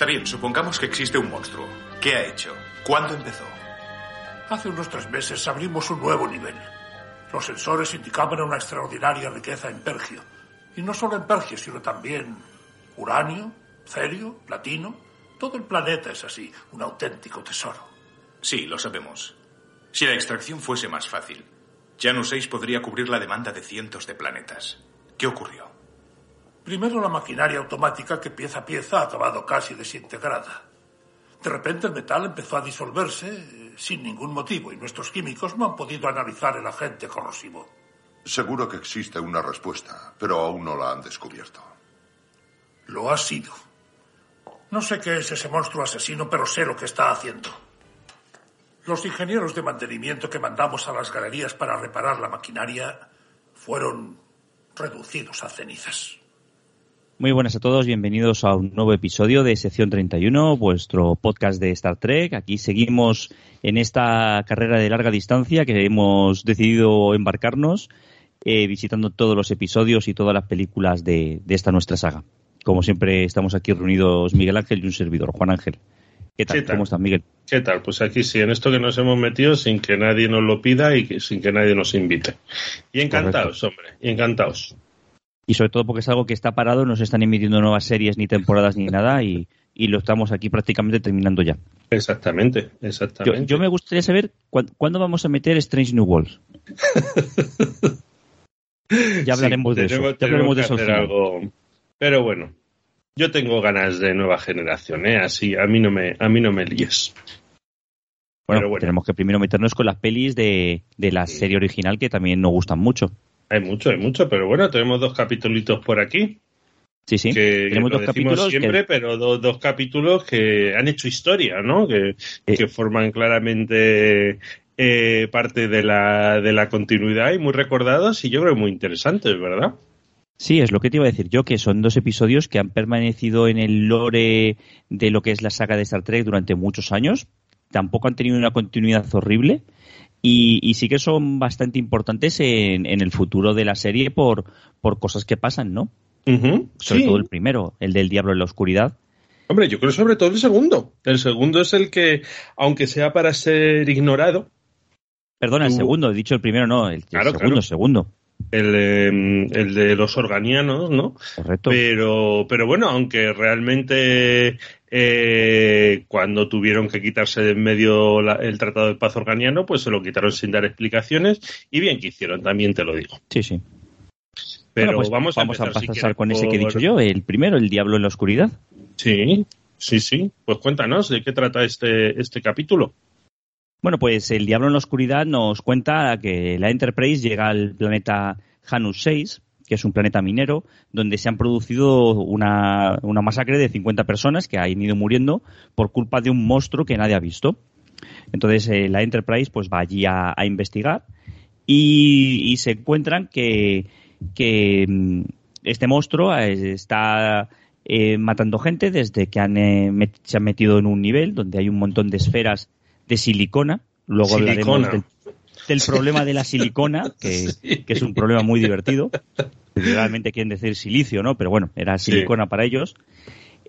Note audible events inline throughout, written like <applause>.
Está bien, supongamos que existe un monstruo. ¿Qué ha hecho? ¿Cuándo empezó? Hace unos tres meses abrimos un nuevo nivel. Los sensores indicaban una extraordinaria riqueza en Pergio. Y no solo en Pergio, sino también uranio, cerio, platino. Todo el planeta es así, un auténtico tesoro. Sí, lo sabemos. Si la extracción fuese más fácil, Janus 6 podría cubrir la demanda de cientos de planetas. ¿Qué ocurrió? Primero la maquinaria automática que pieza a pieza ha acabado casi desintegrada. De repente el metal empezó a disolverse eh, sin ningún motivo y nuestros químicos no han podido analizar el agente corrosivo. Seguro que existe una respuesta, pero aún no la han descubierto. Lo ha sido. No sé qué es ese monstruo asesino, pero sé lo que está haciendo. Los ingenieros de mantenimiento que mandamos a las galerías para reparar la maquinaria fueron reducidos a cenizas. Muy buenas a todos, bienvenidos a un nuevo episodio de Sección 31, vuestro podcast de Star Trek. Aquí seguimos en esta carrera de larga distancia que hemos decidido embarcarnos, eh, visitando todos los episodios y todas las películas de, de, esta nuestra saga. Como siempre, estamos aquí reunidos Miguel Ángel y un servidor, Juan Ángel. ¿Qué tal? ¿Qué tal? ¿Cómo estás, Miguel? ¿Qué tal? Pues aquí sí, en esto que nos hemos metido sin que nadie nos lo pida y sin que nadie nos invite. Y encantados, Correcto. hombre, y encantados y sobre todo porque es algo que está parado, no se están emitiendo nuevas series ni temporadas ni nada y, y lo estamos aquí prácticamente terminando ya. Exactamente, exactamente. Yo, yo me gustaría saber cu ¿cuándo vamos a meter Strange New Worlds. <laughs> ya hablaremos sí, de eso. Ya hablaremos de eso. Algo... Pero bueno, yo tengo ganas de nueva generación, ¿eh? Así, a mí no me, a mí no me líes. Bueno, bueno, tenemos que primero meternos con las pelis de, de la serie original que también nos gustan mucho. Hay mucho, hay mucho, pero bueno, tenemos dos capítulos por aquí. Sí, sí. Que, tenemos que dos capítulos siempre, que... pero dos, dos, capítulos que han hecho historia, ¿no? Que, eh. que forman claramente eh, parte de la, de la continuidad y muy recordados y yo creo muy interesantes, ¿verdad? Sí, es lo que te iba a decir yo, que son dos episodios que han permanecido en el lore de lo que es la saga de Star Trek durante muchos años. Tampoco han tenido una continuidad horrible. Y, y, sí que son bastante importantes en, en, el futuro de la serie por, por cosas que pasan, ¿no? Uh -huh. Sobre sí. todo el primero, el del diablo en la oscuridad. Hombre, yo creo sobre todo el segundo. El segundo es el que, aunque sea para ser ignorado. Perdona, tú... el segundo, he dicho el primero, no, el, claro, el segundo, claro. el segundo. El, eh, el, de los organianos, ¿no? Correcto. Pero, pero bueno, aunque realmente eh, cuando tuvieron que quitarse de en medio la, el Tratado de Paz Organiano, pues se lo quitaron sin dar explicaciones y bien que hicieron, también te lo digo. Sí, sí. Pero bueno, pues vamos, vamos a, empezar, a pasar si con por... ese que he dicho yo, el primero, el Diablo en la Oscuridad. Sí, sí, sí. Pues cuéntanos de qué trata este, este capítulo. Bueno, pues el Diablo en la Oscuridad nos cuenta que la Enterprise llega al planeta Janus 6, que es un planeta minero, donde se han producido una, una masacre de 50 personas que han ido muriendo por culpa de un monstruo que nadie ha visto. Entonces eh, la Enterprise pues va allí a, investigar y, se encuentran que, que mm, este monstruo eh, está eh, matando gente desde que han, eh, se han metido en un nivel donde hay un montón de esferas de silicona. Luego silicona. hablaremos del, del, problema de la silicona, <laughs> que, sí. que, es un problema muy divertido. Realmente quieren decir silicio, ¿no? Pero bueno, era silicona sí. para ellos.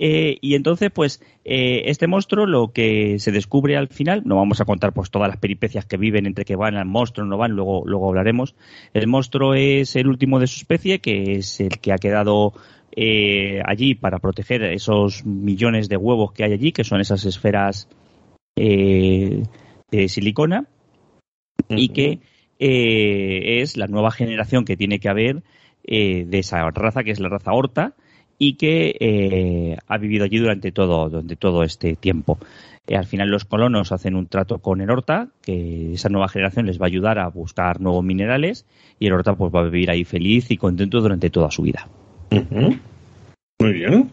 Eh, y entonces, pues, eh, este monstruo lo que se descubre al final, no vamos a contar pues todas las peripecias que viven entre que van al monstruo, no van, luego, luego hablaremos. El monstruo es el último de su especie, que es el que ha quedado eh, allí para proteger esos millones de huevos que hay allí, que son esas esferas eh, de silicona, uh -huh. y que eh, es la nueva generación que tiene que haber eh, de esa raza, que es la raza Horta, y que ha vivido allí durante todo, durante todo este tiempo. Al final los colonos hacen un trato con el Horta, que esa nueva generación les va a ayudar a buscar nuevos minerales y el Horta pues va a vivir ahí feliz y contento durante toda su vida. Muy bien.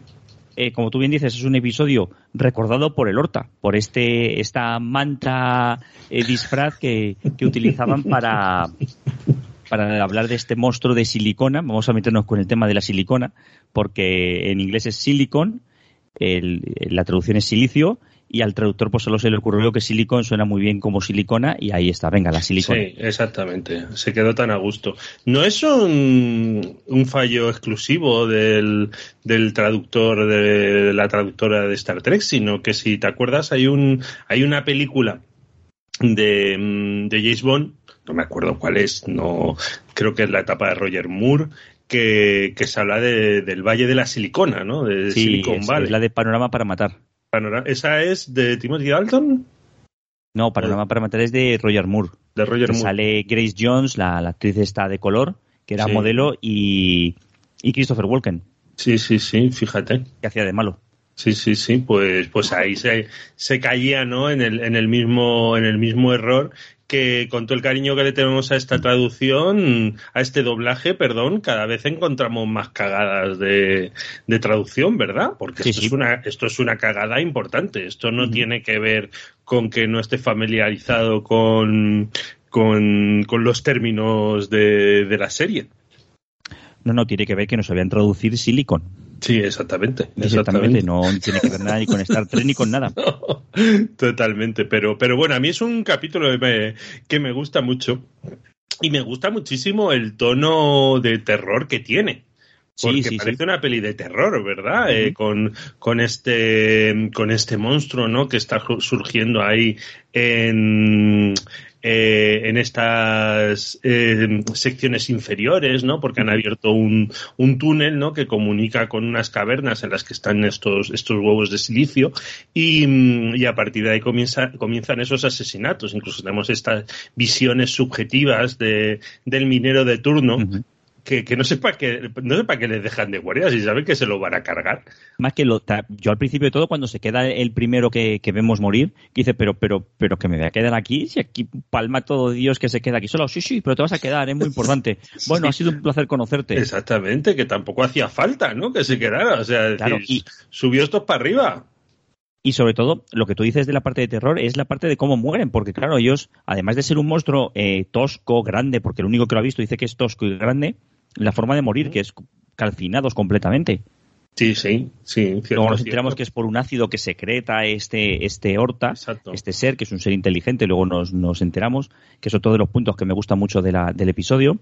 Eh, como tú bien dices, es un episodio recordado por el Horta, por este esta manta eh, disfraz que, utilizaban para, para hablar de este monstruo de silicona. Vamos a meternos con el tema de la silicona, porque en inglés es silicon, la traducción es silicio, y al traductor pues solo se le ocurrió que silicon suena muy bien como silicona y ahí está, venga, la silicona. Sí, exactamente, se quedó tan a gusto. No es un, un fallo exclusivo del, del traductor, de la traductora de Star Trek, sino que si te acuerdas hay, un, hay una película de, de James Bond, no me acuerdo cuál es, no creo que es la etapa de Roger Moore, que, que se habla de, del Valle de la Silicona, ¿no? De Sí, Silicon es, Valley. es la de Panorama para Matar. Panorama- ¿Esa es de Timothy Dalton? No, Panorama para Matar es de Roger Moore. De Roger que Moore. sale Grace Jones, la, la actriz esta de color, que era Sí. modelo, y, y Christopher Walken, Sí, sí, sí, fíjate. que hacía de malo. Sí, sí, sí, pues, pues ahí se, se caía, ¿no? En el, en el mismo, en el mismo error que con todo el cariño que le tenemos a esta traducción, a este doblaje, perdón, cada vez encontramos más cagadas de, de traducción, ¿verdad? Porque Sí, esto, sí. Es una, esto es una cagada importante. Esto no tiene que ver con que no esté familiarizado con, con, con los términos de, de la serie. No, no, tiene que ver que no sabían traducir Silicon. Sí, exactamente. Exactamente, no tiene que ver nada ni con Star Trek ni con nada. <laughs> Totalmente, pero, pero bueno, a mí es un capítulo que me, que me gusta mucho y me gusta muchísimo el tono de terror que tiene. Sí, Porque sí, parece sí. una peli de terror, ¿verdad? Eh, con, con este con este monstruo, ¿no? Que está surgiendo ahí en eh, en estas eh, secciones inferiores, ¿no? Porque han abierto un, un túnel, ¿no? Que comunica con unas cavernas en las que están estos estos huevos de silicio y, a partir de ahí comienza, comienzan esos asesinatos. Incluso tenemos estas visiones subjetivas de, del minero de turno. Que, que no sepa que no sepa que les dejan de guardia si saben que se lo van a cargar. Más que lo, yo al principio de todo, cuando se queda el primero que, que vemos morir, que dice, pero, pero, pero que me voy a quedar aquí, si aquí palma todo Dios que se queda aquí solo, sí, sí, pero te vas a quedar, es muy importante. <laughs> Bueno, ha sido un placer conocerte. Exactamente, que tampoco hacía falta, ¿no? Que se quedara. O sea, Claro, decir, y- subió estos para arriba. Y sobre todo, lo que tú dices de la parte de terror es la parte de cómo mueren, porque claro, ellos, además de ser un monstruo eh, tosco, grande, porque el único que lo ha visto dice que es tosco y grande, la forma de morir, que es calcinados completamente. Sí, sí, sí. cierto, Luego nos cierto. enteramos que es por un ácido que secreta este, este horta, Exacto. este ser, que es un ser inteligente, luego nos, nos enteramos, que son todos los puntos que me gustan mucho de la, del episodio.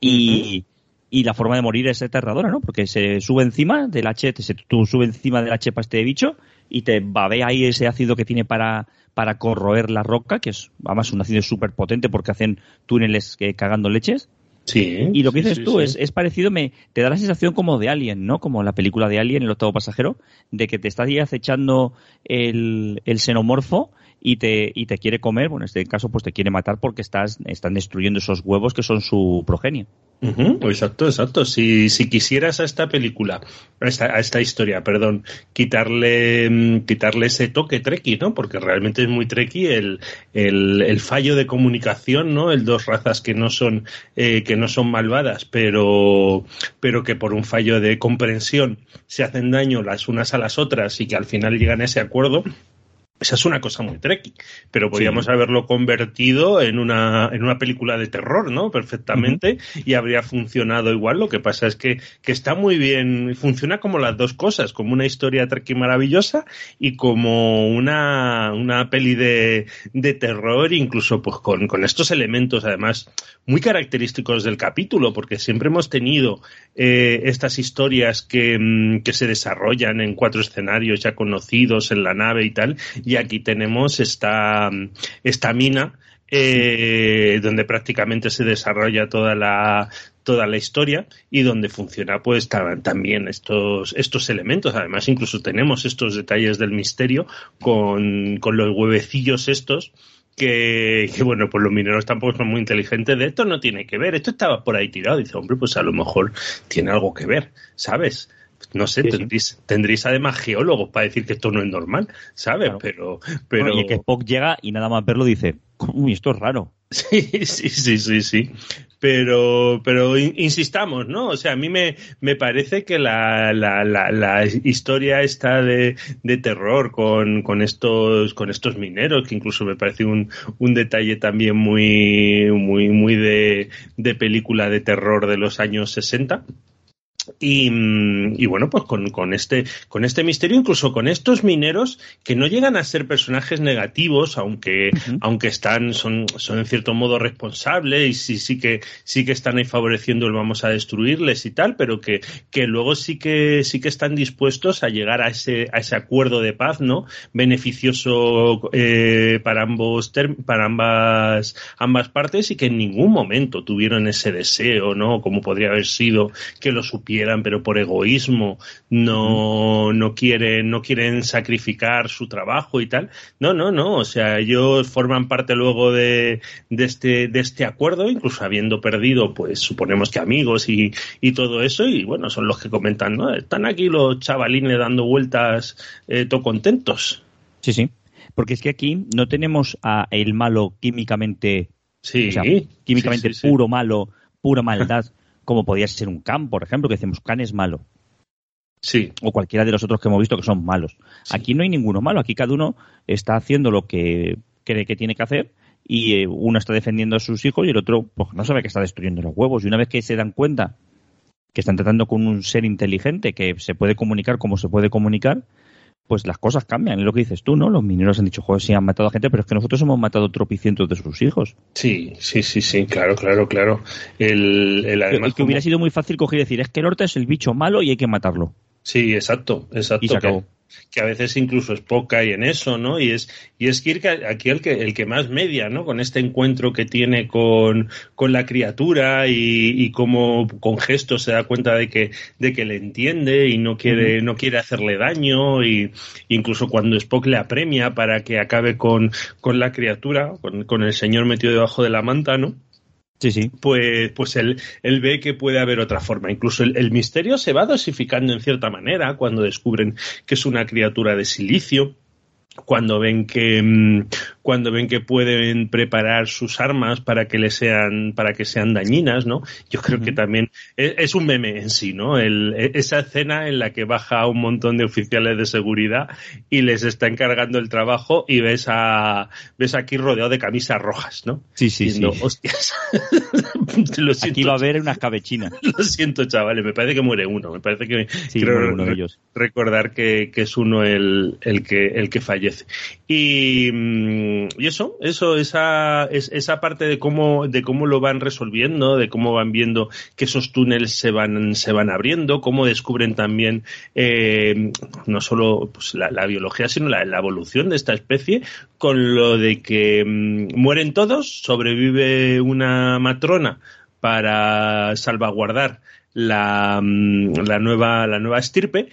Y, y la forma de morir es aterradora, ¿no? Porque se sube encima del H, se, tú sube encima de la chepa este bicho y te babea ahí ese ácido que tiene para, para corroer la roca, que es además un ácido súper potente porque hacen túneles que, cagando leches. Sí. Y lo que sí, dices sí, tú. Es, es parecido, me, te da la sensación como de Alien, ¿no? Como la película de Alien, el octavo pasajero, de que te está ahí acechando el, el xenomorfo y te, y te quiere comer, bueno, en este caso pues te quiere matar porque estás, están destruyendo esos huevos que son su progenie. Exacto, exacto. Si, si quisieras a esta película, a esta, historia, perdón, quitarle, mm, quitarle ese toque treki, ¿no? Porque realmente es muy treki el, el, el fallo de comunicación, ¿no? El dos razas que no son, eh, que no son malvadas, pero, pero que por un fallo de comprensión se hacen daño las unas a las otras y que al final llegan a ese acuerdo. Esa es una cosa muy treki, pero podríamos Sí. haberlo convertido en una, en una película de terror, ¿no? Perfectamente, y habría funcionado igual. Lo que pasa es que, que está muy bien, funciona como las dos cosas, como una historia treki maravillosa y como una, una peli de, de terror, incluso pues con, con estos elementos, además, muy característicos del capítulo, porque siempre hemos tenido eh, estas historias que, mm, que se desarrollan en cuatro escenarios ya conocidos en la nave y tal, y aquí tenemos esta, esta mina eh, donde prácticamente se desarrolla toda la toda la historia y donde funciona pues ta- también estos estos elementos. Además incluso tenemos estos detalles del misterio con, con los huevecillos estos que, que, bueno, pues los mineros tampoco son muy inteligentes de esto no tiene que ver, esto estaba por ahí tirado, dice, hombre, pues a lo mejor tiene algo que ver, ¿sabes? No sé, tendréis, además geólogos para decir que esto no es normal, ¿sabes? Pero, pero... y que Spock llega y nada más verlo dice, uy, esto es raro. <laughs> Sí, sí, sí, sí, sí. Pero, pero insistamos, ¿no? O sea, a mí me, me parece que la, la, la, historia está de, de terror con, con, estos, con estos mineros, que incluso me parece un, un detalle también muy, muy, muy de, de película de terror de los años 60 Mm, y, bueno, pues con, este, con este misterio, incluso con estos mineros que no llegan a ser personajes negativos, aunque, aunque están, son, son en cierto modo responsables y sí, sí que, sí que están ahí favoreciendo el vamos a destruirles y tal, pero que, que luego sí que, sí que están dispuestos a llegar a ese, a ese acuerdo de paz, ¿no? Beneficioso eh, para ambos, para ambas, ambas partes y que en ningún momento tuvieron ese deseo, ¿no? Como podría haber sido que lo supieran pero por egoísmo no, no quieren, no quieren sacrificar su trabajo y tal. No, no, no. O sea, ellos forman parte luego de, de este, de este acuerdo, incluso habiendo perdido, pues suponemos que amigos y, y todo eso, y bueno, son los que comentan, ¿no? Están aquí los chavalines dando vueltas, eh, todo contentos. Sí, sí. Porque es que aquí no tenemos a el malo químicamente, sí, químicamente puro malo, pura maldad, <laughs> como podía ser un Khan, por ejemplo, que decimos Khan es malo. Sí. O cualquiera de los otros que hemos visto que son malos. Aquí no hay ninguno malo, aquí cada uno está haciendo lo que cree que tiene que hacer y eh, uno está defendiendo a sus hijos y el otro pues, no sabe que está destruyendo los huevos. Y una vez que se dan cuenta que están tratando con un ser inteligente que se puede comunicar como se puede comunicar, pues las cosas cambian. Es lo que dices tú, ¿no? Los mineros han dicho, joder, sí han matado a gente, pero es que nosotros hemos matado tropicientos de sus hijos. Sí, sí, sí, sí, claro, claro, claro. El, el que hubiera sido muy fácil coger y decir, es que el Horta es el bicho malo y hay que matarlo. Sí, exacto, exacto. Y se acabó que a veces incluso Spock cae en eso, ¿no? Y es, y es Kirk aquí el que, el que más media, ¿no? Con este encuentro que tiene con, con la criatura y, y cómo con gestos se da cuenta de que, de que le entiende y no quiere, no quiere hacerle daño y incluso cuando Spock le apremia para que acabe con, con la criatura, con, con el señor metido debajo de la manta, ¿no? Sí, sí. Pues, pues él, él ve que puede haber otra forma. Incluso el, misterio se va dosificando en cierta manera cuando descubren que es una criatura de silicio cuando ven que mm, cuando ven que pueden preparar sus armas para que le sean para que sean dañinas no yo creo que también es, un meme en sí no El, e, esa escena en la que baja un montón de oficiales de seguridad y les está encargando el trabajo y ves a ves aquí rodeado de camisas rojas no sí sí sí. Hostias <laughs> lo siento, aquí va a haber unas cabechinas <laughs> lo siento chavales me parece que muere uno me parece que sí, uno de ellos. recordar que, que es uno el, el que el que fallece Mm, y, eso, eso, esa, esa parte de cómo, de cómo lo van resolviendo, de cómo van viendo que esos túneles se van, se van abriendo, cómo descubren también eh, no solo pues, la, biología, sino la, evolución de esta especie, con lo de que mm, mueren todos, sobrevive una matrona para salvaguardar la, mm, nueva, la nueva estirpe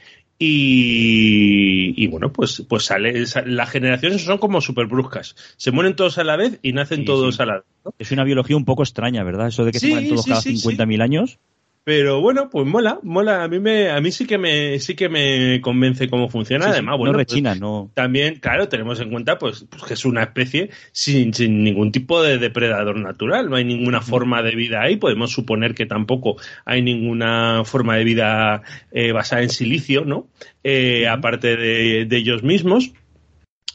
y, bueno, pues, pues sale, las generaciones son como súper bruscas. Se mueren todos a la vez y nacen todos a la vez. Es una biología un poco extraña, ¿verdad? Eso de que se mueren todos cada 50.000 años. Pero bueno, pues mola, mola. A mí me, a mí sí que me, sí que me convence cómo funciona. Además, bueno, no pues rechina, no. También, claro, tenemos en cuenta, pues, pues, que es una especie sin, sin ningún tipo de depredador natural. No hay ninguna forma de vida ahí. Podemos suponer que tampoco hay ninguna forma de vida eh, basada en silicio, ¿no? Eh, aparte de, de ellos mismos.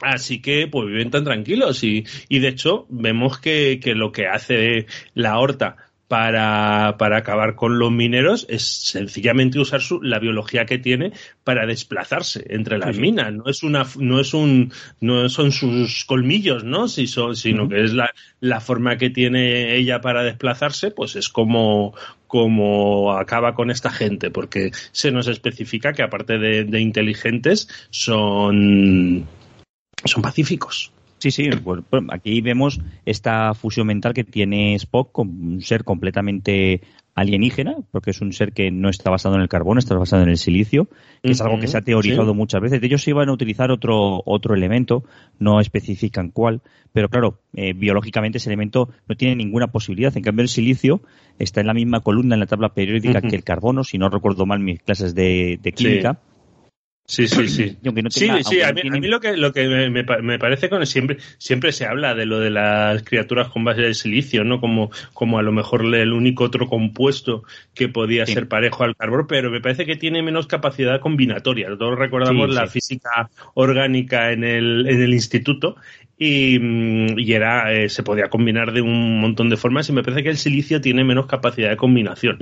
Así que pues viven tan tranquilos y, y de hecho vemos que, que lo que hace la horta para, para acabar con los mineros es sencillamente usar su, la biología que tiene para desplazarse entre las minas. No es una, no es un, no son sus colmillos, ¿no? Si son, sino que es la, la forma que tiene ella para desplazarse, pues es como, como acaba con esta gente, porque se nos especifica que aparte de, de inteligentes son, son pacíficos. Sí, sí, pues, aquí vemos esta fusión mental que tiene Spock con un ser completamente alienígena, porque es un ser que no está basado en el carbono, está basado en el silicio, que es algo que se ha teorizado muchas veces. De ellos se iban a utilizar otro, otro elemento, no especifican cuál, pero claro, eh, biológicamente ese elemento no tiene ninguna posibilidad. En cambio, el silicio está en la misma columna en la tabla periódica que el carbono, si no recuerdo mal mis clases de, química. Sí, sí, sí. <clears throat> sí, sí, a mí, lo que, lo que me, me, parece con siempre, siempre se habla de lo de las criaturas con base de silicio, ¿no? Como, como a lo mejor el único otro compuesto que podía ser parejo al carbono, pero me parece que tiene menos capacidad combinatoria. Todos recordamos la física orgánica en el, en el instituto y, mm, y era eh, se podía combinar de un montón de formas y me parece que el silicio tiene menos capacidad de combinación.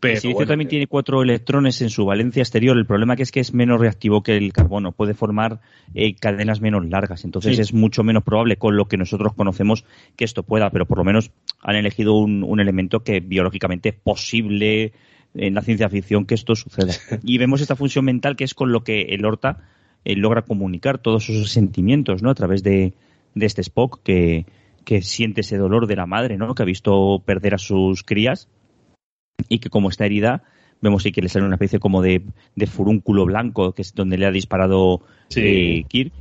Pero, el silicio también tiene cuatro electrones en su valencia exterior. El problema que es que es menos reactivo que el carbono, puede formar eh, cadenas menos largas, entonces es mucho menos probable con lo que nosotros conocemos que esto pueda, pero por lo menos han elegido un, un elemento que biológicamente es posible en la ciencia ficción que esto suceda. <laughs> Y vemos esta función mental que es con lo que el Horta eh, logra comunicar todos esos sentimientos, ¿no? A través de, de este Spock que, que siente ese dolor de la madre, ¿no? Que ha visto perder a sus crías y que como está herida, vemos que le sale una especie como de, de furúnculo blanco, que es donde le ha disparado eh, Kirk.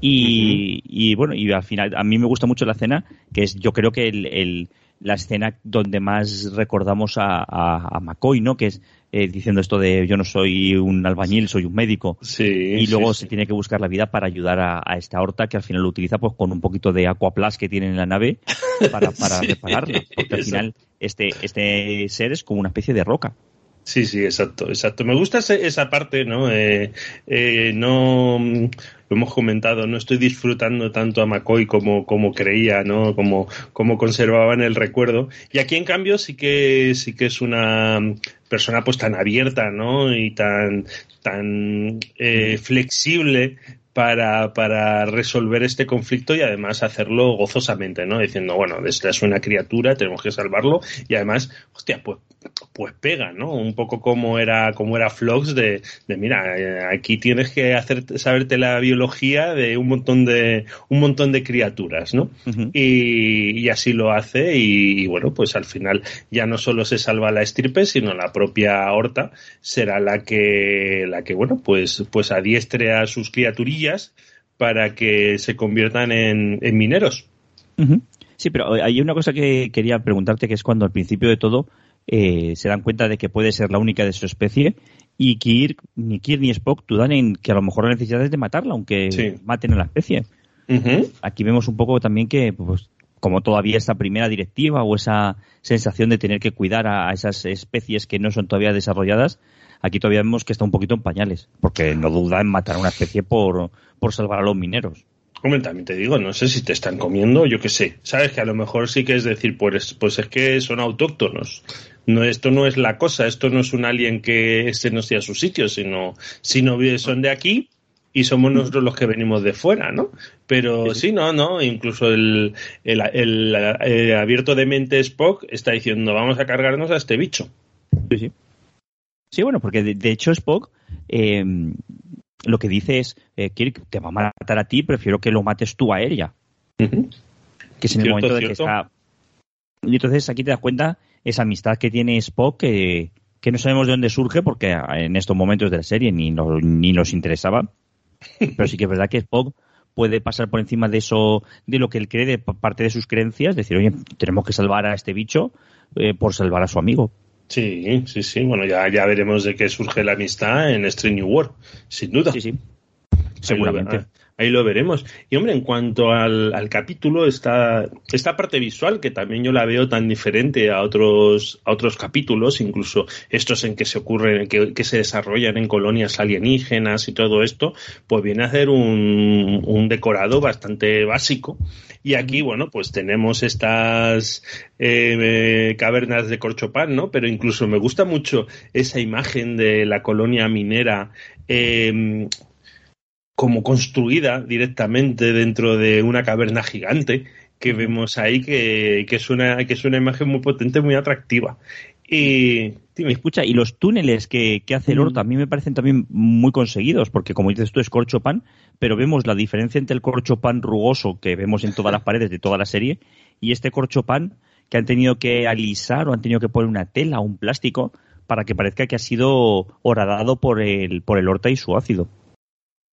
Y, y, bueno, y al final, a mí me gusta mucho la escena, que es yo creo que el, la escena donde más recordamos a, a, McCoy, ¿no? Que es eh, diciendo esto de yo no soy un albañil, soy un médico. Sí, y luego se tiene que buscar la vida para ayudar a, esta horta que al final lo utiliza pues con un poquito de aquaplas que tiene en la nave para, para <laughs> repararla. Porque al final este, este ser es como una especie de roca. Sí, sí, exacto, exacto. Me gusta esa parte, ¿no? Eh, eh, no lo hemos comentado, no estoy disfrutando tanto a McCoy como, como creía, ¿no? Como, como conservaba en el recuerdo. Y aquí, en cambio, sí que, sí que es una persona pues tan abierta, ¿no? Y tan, tan eh, flexible para, para resolver este conflicto y además hacerlo gozosamente, ¿no? Diciendo, bueno, esta es una criatura, tenemos que salvarlo y además, hostia, pues, pues pega, ¿no? Un poco como era, como era Flox de, de mira, eh, aquí tienes que hacer, saberte la biología de un montón de, un montón de criaturas, ¿no? y, y, así lo hace y, bueno, pues al final ya no solo se salva la estirpe, sino la propia Horta será la que, la que, bueno, pues, pues adiestre a sus criaturillas para que se conviertan en, mineros. Sí, pero hay una cosa que quería preguntarte, que es cuando al principio de todo eh, se dan cuenta de que puede ser la única de su especie y que ni Kirk ni Spock dudan en que a lo mejor la necesidad es de matarla, aunque maten a la especie. Aquí vemos un poco también que, pues, como todavía esa primera directiva o esa sensación de tener que cuidar a esas especies que no son todavía desarrolladas, Aquí todavía vemos que está un poquito en pañales, porque no duda en matar a una especie por, por salvar a los mineros. Hombre, también te digo, no sé si te están comiendo, yo qué sé. Sabes que a lo mejor sí que es decir, pues, pues es que son autóctonos. No, esto no es la cosa, esto no es un alien que este no esté a su sitio, sino, sino son de aquí y somos nosotros los que venimos de fuera, ¿no? Pero sí, no, no, incluso el, el, el, el, abierto de mente Spock está diciendo, vamos a cargarnos a este bicho. Sí, sí. Sí, bueno, porque de, hecho Spock eh, lo que dice es, eh, Kirk, te va a matar a ti, prefiero que lo mates tú a ella. Que es en el momento de que está... Y entonces aquí te das cuenta esa amistad que tiene Spock que, que no sabemos de dónde surge porque en estos momentos de la serie ni, ni nos interesaba. <laughs> Pero sí que es verdad que Spock puede pasar por encima de eso, de lo que él cree, de parte de sus creencias, decir, oye, tenemos que salvar a este bicho eh, por salvar a su amigo. Sí, sí, sí. Bueno, ya, ya veremos de qué surge la amistad en Strange New World, sin duda. Sí, sí. Seguramente ahí lo veremos. Y hombre, en cuanto al, capítulo, esta, esta parte visual, que también yo la veo tan diferente a otros, a otros capítulos, incluso estos en que se ocurren, que, que se desarrollan en colonias alienígenas y todo esto, pues viene a ser un, un decorado bastante básico. Y aquí, bueno, pues tenemos estas eh, cavernas de corchopán, ¿no? Pero incluso me gusta mucho esa imagen de la colonia minera eh, como construida directamente dentro de una caverna gigante que vemos ahí que, que, es una, que es una imagen muy potente, muy atractiva. Y escucha, y los túneles que, hace el Horta a mí me parecen también muy conseguidos, porque como dices tú es corchopan, pero vemos la diferencia entre el corchopan rugoso que vemos en todas las <laughs> paredes de toda la serie y este corchopan que han tenido que alisar o han tenido que poner una tela o un plástico para que parezca que ha sido horadado por el, por el Horta y su ácido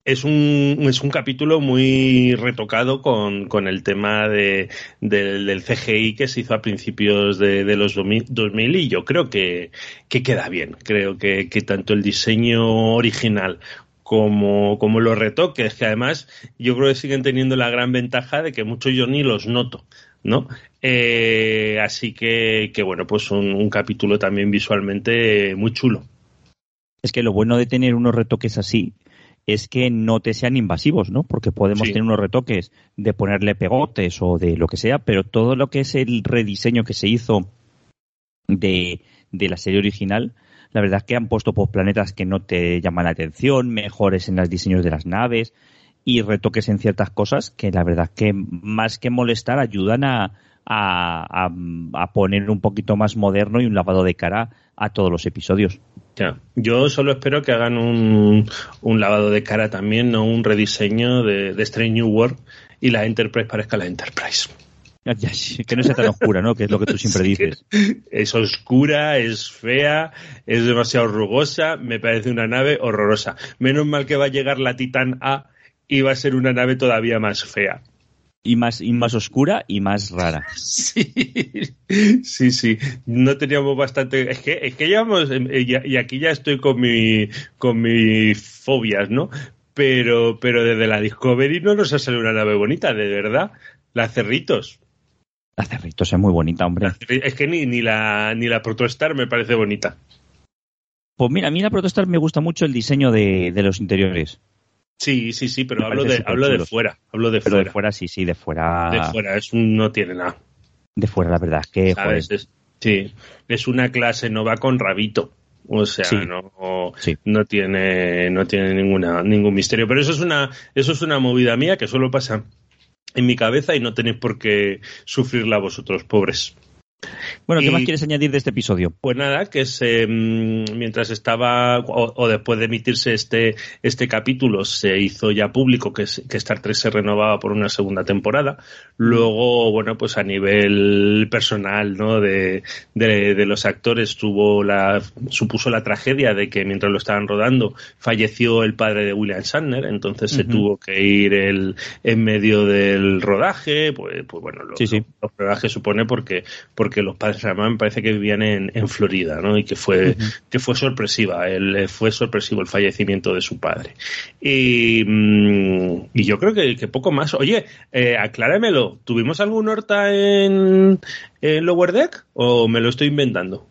es un, es un capítulo muy retocado con, con el tema de, del CGI que se hizo a principios de, los 2000 y yo creo que, que queda bien. Creo que, que tanto el diseño original como, como los retoques, que además yo creo que siguen teniendo la gran ventaja de que muchos yo ni los noto. ¿no? Eh, así que, que, bueno, pues un capítulo también visualmente muy chulo. Es que lo bueno de tener unos retoques así es que no te sean invasivos, ¿no? Porque podemos tener unos retoques de ponerle pegotes o de lo que sea, pero todo lo que es el rediseño que se hizo de, la serie original, la verdad es que han puesto pues, planetas que no te llaman la atención, mejores en los diseños de las naves y retoques en ciertas cosas que la verdad es que más que molestar ayudan a, a, a poner un poquito más moderno y un lavado de cara a todos los episodios. Yo solo espero que hagan un, un lavado de cara también, no un rediseño de, de Strange New World y la Enterprise parezca la Enterprise. que no sea tan oscura, ¿no? Que es lo que tú siempre <laughs> dices. Es oscura, es fea, es demasiado rugosa, me parece una nave horrorosa. Menos mal que va a llegar la Titan A y va a ser una nave todavía más fea y más, y más oscura y más rara. <laughs> Sí, sí, sí. No teníamos bastante. Es que, es que llevamos. Eh, y aquí ya estoy con mi, con mis fobias, ¿no? Pero, pero desde la Discovery no nos ha salido una nave bonita, de verdad. La Cerritos. La Cerritos es muy bonita, hombre. Es que ni, ni la, ni la Protostar me parece bonita. Pues mira, a mí la Protostar me gusta mucho el diseño de, de los interiores. Sí, sí, sí, pero hablo de, hablo de fuera. Hablo de fuera. de fuera, sí, sí, de fuera. De fuera, es no tiene nada. De fuera, la verdad, que. sí, es una clase, no va con rabito. O sea, no, no tiene, no tiene ninguna, ningún misterio. Pero eso es una, eso es una movida mía que solo pasa en mi cabeza y no tenéis por qué sufrirla vosotros, pobres. Bueno, ¿qué más quieres añadir de este episodio? Pues nada, que se, mm, mientras estaba o, después de emitirse este, este capítulo se hizo ya público que, que Star Trek se renovaba por una segunda temporada. Luego, bueno, pues a nivel personal, ¿no? De, de, los actores tuvo la, supuso la tragedia de que mientras lo estaban rodando falleció el padre de William Shatner, entonces se tuvo que ir el, en medio del rodaje, pues, pues bueno, lo, sí, los rodajes supone porque, porque los padres me parece que vivían en, en Florida, ¿no? Y que fue, que fue sorpresiva, el, fue sorpresivo el fallecimiento de su padre. Y, mm, y yo creo que, que, poco más. Oye, eh, acláramelo, ¿tuvimos algún Horta en, en Lower Deck o me lo estoy inventando?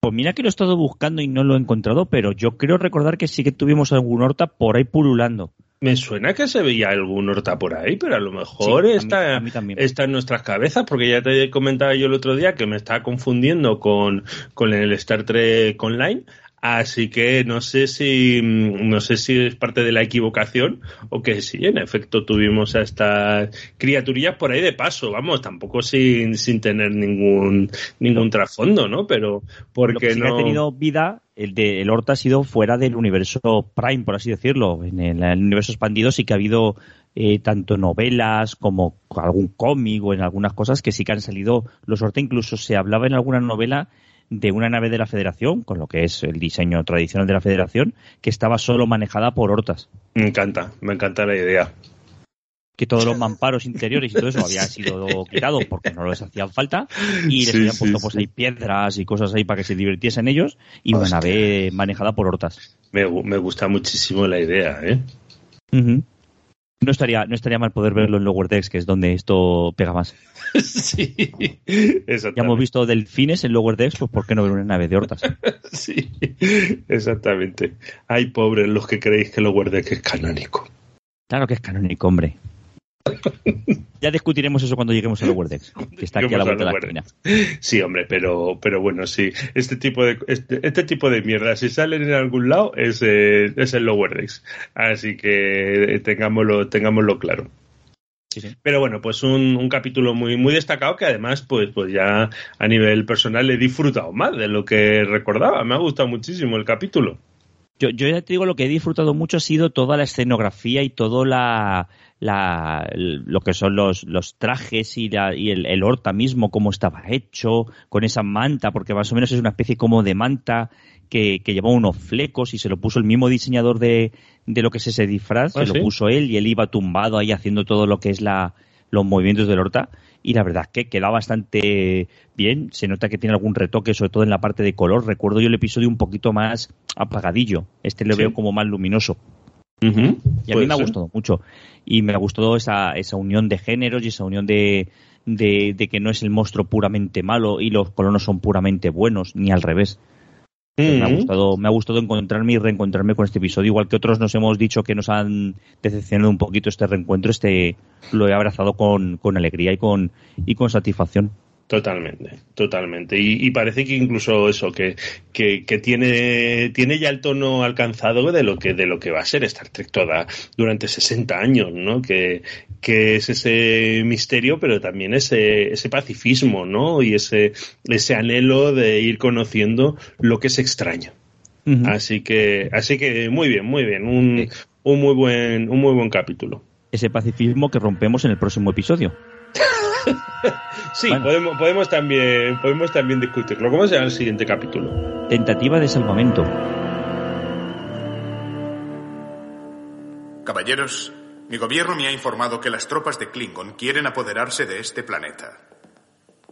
Pues mira que lo he estado buscando y no lo he encontrado, pero yo creo recordar que sí que tuvimos algún Horta por ahí pululando. Me suena que se veía algún Horta por ahí, pero a lo mejor está, está en nuestras cabezas, porque ya te comentaba yo el otro día que me estaba confundiendo con, con el Star Trek Online. Así que no sé si no sé si es parte de la equivocación o que sí, en efecto tuvimos a estas criaturillas por ahí de paso, vamos, tampoco sin, sin tener ningún ningún trasfondo, ¿no? Pero porque no ha tenido vida el de el Horta ha sido fuera del universo Prime, por así decirlo. En el, universo expandido sí que ha habido eh, tanto novelas como algún cómic o en algunas cosas que sí que han salido los Horta. Incluso se hablaba en alguna novela de una nave de la Federación, con lo que es el diseño tradicional de la Federación, que estaba solo manejada por hortas. Me encanta, me encanta la idea. Que todos los mamparos interiores y todo eso había sido quitado porque no les hacían falta y les habían puesto pues ahí piedras y cosas ahí para que se divirtiesen ellos y una nave manejada por hortas. Me, me, gusta muchísimo la idea, ¿eh? No estaría, no estaría mal poder verlo en Lower Decks, que es donde esto pega más. <laughs> sí, Ya hemos visto delfines en Lower Decks, pues ¿por qué no ver una nave de hortas? <laughs> sí, exactamente. Hay pobres los que creéis que Lower Decks es canónico. Claro que es canónico, hombre. Ya discutiremos eso cuando lleguemos a Lower Decks, <laughs> que está aquí a la vuelta de la esquina. Sí, hombre, pero, pero bueno, sí. Este tipo de este, este tipo de mierda, si salen en algún lado, es, eh, es el. Así que tengámoslo, tengámoslo claro. Pero bueno, pues un, un, capítulo muy, muy destacado que además, pues, pues ya a nivel personal he disfrutado más de lo que recordaba. Me ha gustado muchísimo el capítulo. Yo, yo ya te digo, lo que he disfrutado mucho ha sido toda la escenografía y todo la, la, lo que son los, los trajes y, la, y el, el, horta mismo, cómo estaba hecho, con esa manta, porque más o menos es una especie como de manta que, que llevaba unos flecos y se lo puso el mismo diseñador de, de lo que es ese disfraz, ¿Ah, se sí? lo puso él y él iba tumbado ahí haciendo todo lo que es la, los movimientos del horta y la verdad es que queda bastante bien. Se nota que tiene algún retoque, sobre todo en la parte de color. Recuerdo yo el episodio un poquito más apagadillo. Este lo Sí. veo como más luminoso. Y a mí me ha gustado mucho. Y me ha gustado esa, esa unión de géneros y esa unión de, de, de que no es el monstruo puramente malo y los colonos son puramente buenos, ni al revés. Me ha Ujú. gustado, me ha gustado encontrarme y reencontrarme con este episodio, igual que otros nos hemos dicho que nos han decepcionado un poquito este reencuentro, este lo he abrazado con, con alegría y con, y con satisfacción. Totalmente, totalmente. Y, y parece que incluso eso, que, que, que tiene, tiene ya el tono alcanzado de lo que, de lo que va a ser Star Trek toda durante 60 años, ¿no? Que, que es ese misterio, pero también ese, ese pacifismo, ¿no? Y ese, ese anhelo de ir conociendo lo que es extraño. Así que, así que muy bien, muy bien. Un, Sí. un muy buen, un muy buen capítulo. Ese pacifismo que rompemos en el próximo episodio. <laughs> Sí, Bueno. podemos, podemos también, podemos también discutirlo. ¿Cómo será el siguiente capítulo? Tentativa de salvamento. Caballeros, mi gobierno me ha informado que las tropas de Klingon quieren apoderarse de este planeta,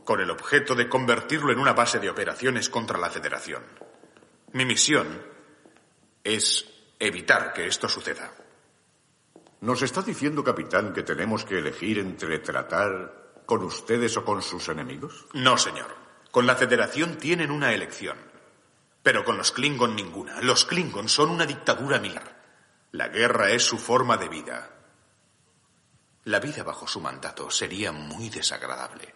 con el objeto de convertirlo en una base de operaciones contra la Federación. Mi misión es evitar que esto suceda. ¿Nos está diciendo, capitán, que tenemos que elegir entre tratar con ustedes o con sus enemigos? No, señor. Con la Federación tienen una elección. Pero con los Klingon ninguna. Los Klingon son una dictadura militar. La guerra es su forma de vida. La vida bajo su mandato sería muy desagradable.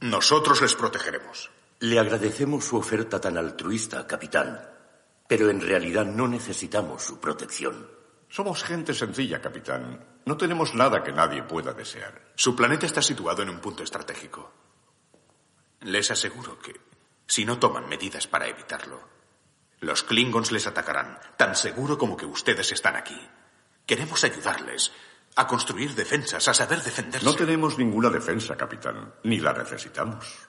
Nosotros les protegeremos. Le agradecemos su oferta tan altruista, capitán, pero en realidad no necesitamos su protección. Somos gente sencilla, capitán. No tenemos nada que nadie pueda desear. Su planeta está situado en un punto estratégico. Les aseguro que, si no toman medidas para evitarlo, los Klingons les atacarán, tan seguro como que ustedes están aquí. Queremos ayudarles a construir defensas, a saber defenderse. No tenemos ninguna defensa, capitán. Ni la necesitamos.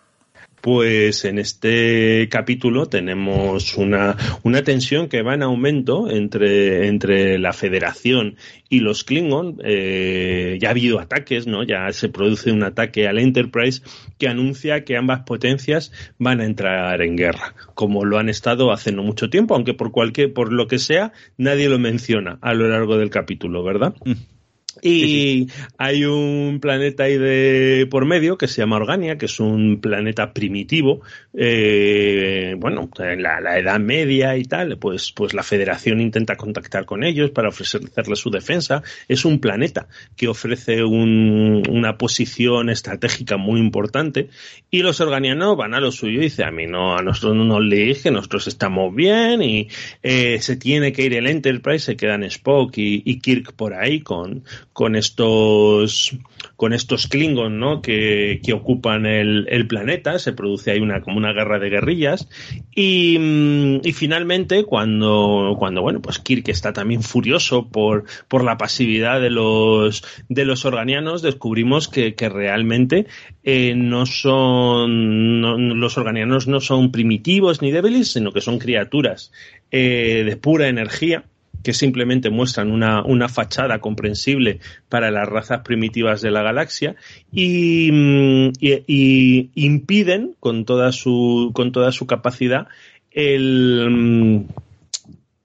Pues en este capítulo tenemos una, una tensión que va en aumento entre, entre la Federación y los Klingon. Eh, ya ha habido ataques, ¿no? Ya se produce un ataque al Enterprise que anuncia que ambas potencias van a entrar en guerra, como lo han estado hace no mucho tiempo, aunque por cualquier, por lo que sea, nadie lo menciona a lo largo del capítulo, ¿verdad? Y hay un planeta ahí de por medio que se llama Organia, que es un planeta primitivo. eh, bueno, en la, la Edad Media y tal, pues, pues la Federación intenta contactar con ellos para ofrecerles su defensa. Es un planeta que ofrece un- una posición estratégica muy importante. Y los organianos van a lo suyo y dicen, a mí no, a nosotros no nos elige, nosotros estamos bien y eh, se tiene que ir el Enterprise, se quedan Spock y, y Kirk por ahí con, con estos con estos Klingon ¿no? que, que ocupan el, el planeta, se produce ahí una como una guerra de guerrillas. Y, mm, y finalmente cuando, cuando bueno pues Kirk está también furioso por, por la pasividad de los de los organianos descubrimos que, que realmente eh, no son no- los organianos no son primitivos ni débiles sino que son criaturas eh, de pura energía que simplemente muestran una, una fachada comprensible para las razas primitivas de la galaxia y, mm, impiden con toda su, con toda su capacidad el, mm,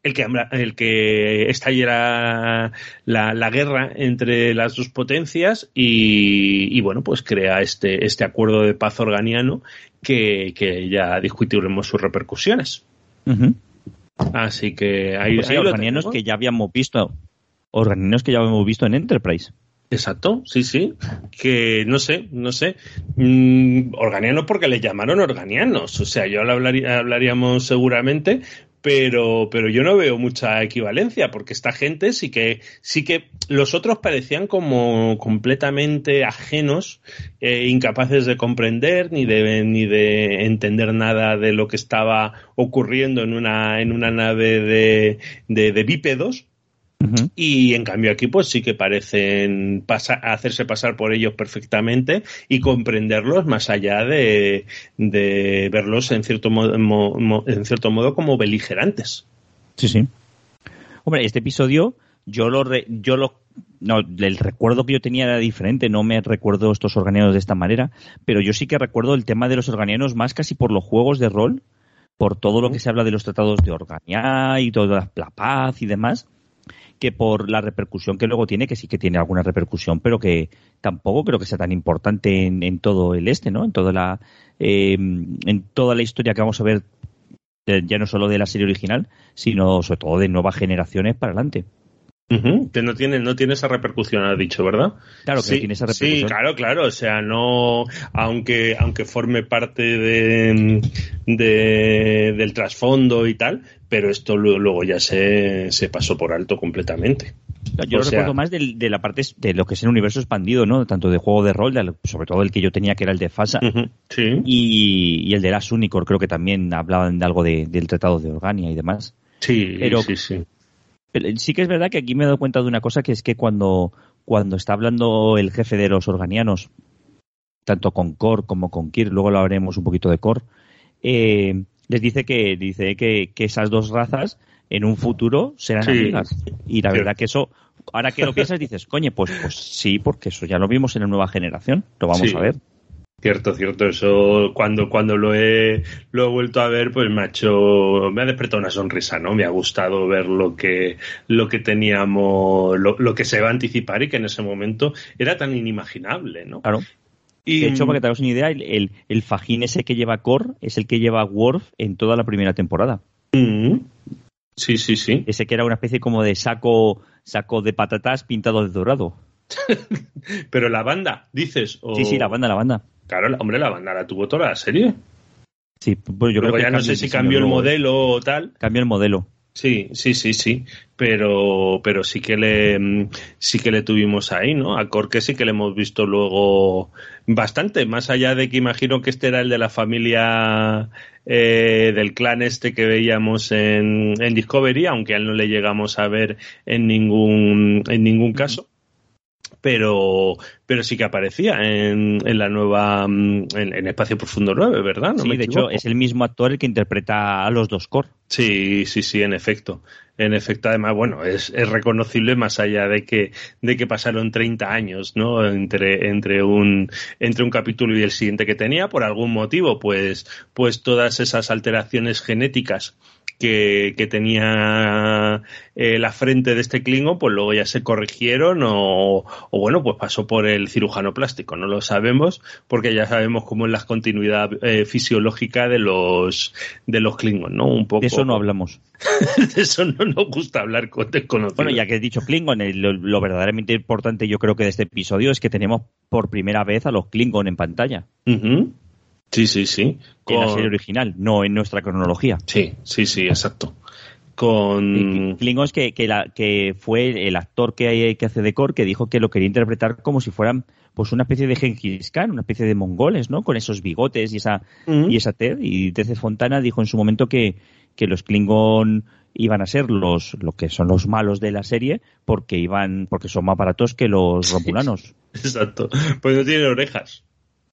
el que, el que estallara la, la guerra entre las dos potencias y, bueno, pues crea este, este acuerdo de paz organiano que, que ya discutiremos sus repercusiones. Así que ahí, Pues lo organianos que ya habíamos visto. Organianos que ya habíamos visto en Enterprise. Exacto, sí, sí. Que no sé, no sé. Mm, organianos porque les llamaron organianos. O sea, yo lo hablaría- hablaríamos seguramente, pero, pero yo no veo mucha equivalencia, porque esta gente sí que, sí que los otros parecían como completamente ajenos, eh, incapaces de comprender ni de, ni de entender nada de lo que estaba ocurriendo en una, en una nave de, de, de bípedos y en cambio aquí pues sí que parecen hacerse pasar por ellos perfectamente y comprenderlos más allá de, verlos en cierto, modo, en cierto modo como beligerantes. Sí, sí. Hombre, este episodio yo lo, yo lo no, el recuerdo que yo tenía era diferente, no me recuerdo estos organianos de esta manera, pero yo sí que recuerdo el tema de los organianos más casi por los juegos de rol, por todo lo que se habla de los tratados de Organia y toda la paz y demás, que por la repercusión que luego tiene, que sí que tiene alguna repercusión, pero que tampoco creo que sea tan importante en, todo el este, ¿no? En toda la eh, en toda la historia que vamos a ver, eh, ya no solo de la serie original, sino sobre todo de nuevas generaciones para adelante. Que no tiene, no tiene esa repercusión, ha dicho, ¿verdad? Claro que sí, tiene esa repercusión. Sí, claro, claro. O sea, no, aunque, aunque forme parte de, de del trasfondo y tal, pero esto luego ya se, se pasó por alto completamente. Yo lo recuerdo más de, la parte de lo que es el universo expandido, ¿no? Tanto de juego de rol, sobre todo el que yo tenía, que era el de Fasa, sí. y, el de Las Unicorn, creo que también hablaban de algo del Tratado de Organia y demás. Sí, sí, sí sí que es verdad que aquí me he dado cuenta de una cosa, que es que cuando, cuando está hablando el jefe de los organianos, tanto con Kor como con Kir, luego lo hablaremos un poquito de Kor, eh, les dice que dice que, esas dos razas en un futuro serán amigas. Y la verdad que eso, ahora que lo <laughs> piensas, dices, coño, pues, pues sí, porque eso ya lo vimos en la nueva generación, lo vamos a ver. Cierto, cierto. Eso cuando, cuando lo he, lo he vuelto a ver, pues me ha hecho, me ha despertado una sonrisa, ¿no? Me ha gustado ver lo que, lo que teníamos, lo, que se va a anticipar y que en ese momento era tan inimaginable, ¿no? Claro. Y, de hecho, para que te hagas una idea, el, el, fajín ese que lleva Core es el que lleva Worf en toda la primera temporada. Mm. Sí, sí, sí. Ese que era una especie como de saco, saco de patatas pintado de dorado. <laughs> Pero la banda, dices. Sí, sí, la banda, la banda. Claro, hombre, la banda la tuvo toda la serie. Sí, pues yo creo que ya no sé si cambió el modelo o tal. Cambió el modelo. Sí, sí, sí, sí, pero, pero sí que le, sí que le tuvimos ahí, ¿no? A Corque sí que le hemos visto luego bastante, más allá de que imagino que este era el de la familia eh, del clan este que veíamos en, en Discovery, aunque a él no le llegamos a ver en ningún, en ningún caso pero, pero sí que aparecía en, en la nueva, mm, en, Espacio Profundo 9, ¿verdad? sí, de hecho es el mismo actor el que interpreta a los dos core. Sí, sí, sí, en efecto. En efecto, además, bueno, es, es reconocible más allá de que, de que pasaron 30 años, ¿no? Entre, entre un, entre un capítulo y el siguiente que tenía, por algún motivo, pues, pues todas esas alteraciones genéticas que, tenía eh, la frente de este Klingon, pues luego ya se corrigieron o, bueno, pues pasó por el cirujano plástico. No lo sabemos porque ya sabemos cómo es la continuidad eh, fisiológica de los de los Klingon, ¿no? Un poco. De eso no hablamos. <laughs> de eso no nos gusta hablar con desconocidos. Bueno, ya que he dicho Klingon, lo, verdaderamente importante yo creo que de este episodio es que tenemos por primera vez a los Klingon en pantalla. Sí, sí, sí. En la serie original, no en nuestra cronología. Sí, sí, sí, exacto. Con. Klingons que, que, la, que fue el actor que, que hace de Kor que dijo que lo quería interpretar como si fueran pues una especie de Genghis Khan, una especie de mongoles, ¿no? Con esos bigotes y esa, y esa TED. Y desde Fontana dijo en su momento que, que los Klingon iban a ser los lo que son los malos de la serie porque iban porque son más baratos que los romulanos. <laughs> Exacto. Pues no tienen orejas.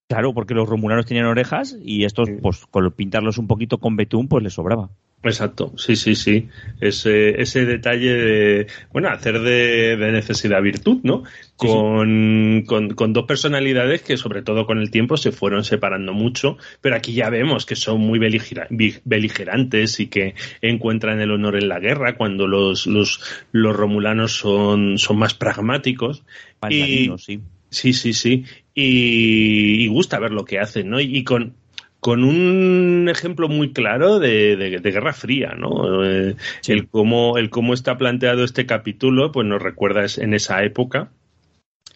Claro, porque los romulanos tenían orejas y estos, pues con pintarlos un poquito con betún, pues les sobraba. Exacto, sí, sí, sí. Ese, ese detalle de, bueno, hacer de, necesidad virtud, ¿no? con, Con, dos personalidades que sobre todo con el tiempo se fueron separando mucho, pero aquí ya vemos que son muy beligerantes y que encuentran el honor en la guerra cuando los, los, los romulanos son, son más pragmáticos. y, sí Sí, sí, sí. Y, gusta ver lo que hacen, ¿no? Y con, con un ejemplo muy claro de, de, Guerra Fría, ¿no? Eh, el, cómo, el cómo está planteado este capítulo, pues nos recuerda en esa época.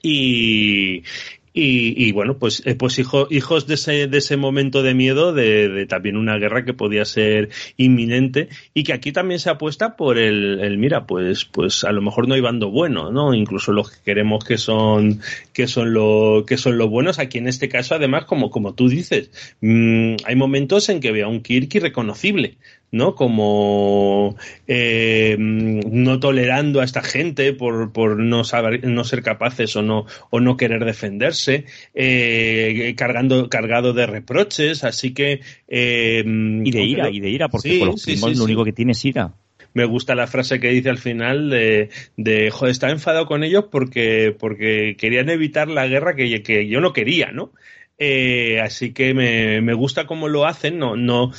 Y, Y, bueno, pues, eh, pues hijo, hijos de ese, de ese momento de miedo, de, de, también una guerra que podía ser inminente y que aquí también se apuesta por el, el, mira, pues, pues a lo mejor no hay bando bueno, ¿no? Incluso los que queremos que son, que son lo, que son los buenos. Aquí en este caso, además, como, como tú dices, mmm, hay momentos en que veo a un Kirk irreconocible. ¿No? Como eh, no tolerando a esta gente por, por no saber, no ser capaces o no, o no querer defenderse, eh, cargando, cargado de reproches, así que eh, y de ira, y de ira, porque sí, por los sí, sí, lo único que tiene es ira me gusta la frase que dice al final de, de joder, está enfadado con ellos porque, porque querían evitar la guerra que, que yo no quería, ¿no? Eh, así que me, me, gusta cómo lo hacen, no, no,